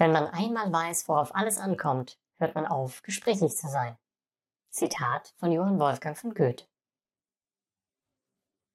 Wenn man einmal weiß, worauf alles ankommt, hört man auf, gesprächig zu sein. Zitat von Johann Wolfgang von Goethe